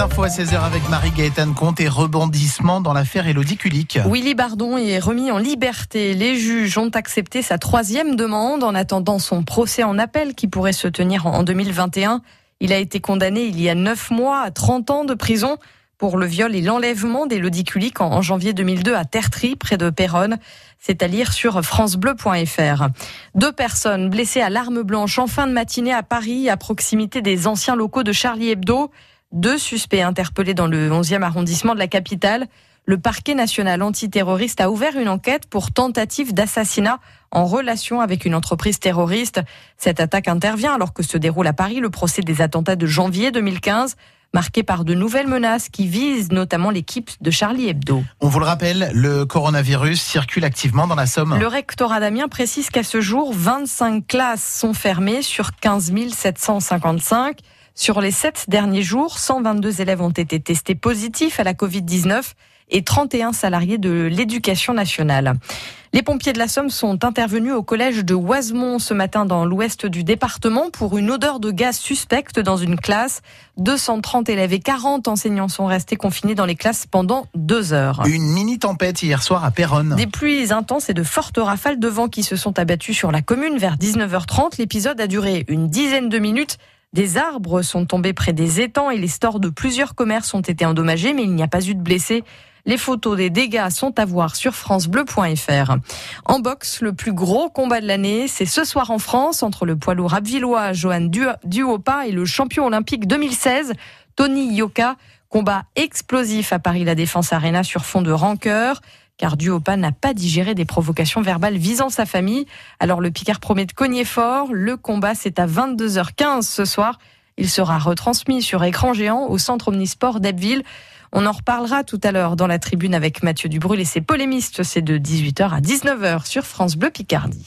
À 16h avec Marie-Gaëtane Comte et rebondissement dans l'affaire Elodie Kulik. Willy Bardon est remis en liberté. Les juges ont accepté sa troisième demande en attendant son procès en appel qui pourrait se tenir en 2021. Il a été condamné il y a neuf mois à 30 ans de prison pour le viol et l'enlèvement d'Elodie Kulik en janvier 2002 à Tertry, près de Péronne. C'est à lire sur francebleu.fr. Deux personnes blessées à l'arme blanche en fin de matinée à Paris, à proximité des anciens locaux de Charlie Hebdo. Deux suspects interpellés dans le 11e arrondissement de la capitale. Le parquet national antiterroriste a ouvert une enquête pour tentative d'assassinat en relation avec une entreprise terroriste. Cette attaque intervient alors que se déroule à Paris le procès des attentats de janvier 2015 marqué par de nouvelles menaces qui visent notamment l'équipe de Charlie Hebdo. On vous le rappelle, le coronavirus circule activement dans la Somme. Le rectorat d'Amiens précise qu'à ce jour, 25 classes sont fermées sur 15 755. Sur les sept derniers jours, 122 élèves ont été testés positifs à la Covid-19 et 31 salariés de l'éducation nationale. Les pompiers de la Somme sont intervenus au collège de Oisemont ce matin dans l'ouest du département pour une odeur de gaz suspecte dans une classe. 230 élèves et 40 enseignants sont restés confinés dans les classes pendant deux heures. Une mini tempête hier soir à Péronne. Des pluies intenses et de fortes rafales de vent qui se sont abattues sur la commune vers 19h30. L'épisode a duré une dizaine de minutes. Des arbres sont tombés près des étangs et les stores de plusieurs commerces ont été endommagés, mais il n'y a pas eu de blessés. Les photos des dégâts sont à voir sur francebleu.fr. En boxe, le plus gros combat de l'année, c'est ce soir en France entre le poids lourd abvillois Johan Duopa et le champion olympique 2016 Tony Yoka. Combat explosif à Paris La Défense Arena sur fond de rancœur car Duopa n'a pas digéré des provocations verbales visant sa famille. Alors le Picard promet de cogner fort. Le combat, c'est à 22h15 ce soir. Il sera retransmis sur écran géant au centre omnisport d'Abbeville. On en reparlera tout à l'heure dans la tribune avec Mathieu Dubrul et ses polémistes. C'est de 18h à 19h sur France Bleu Picardie.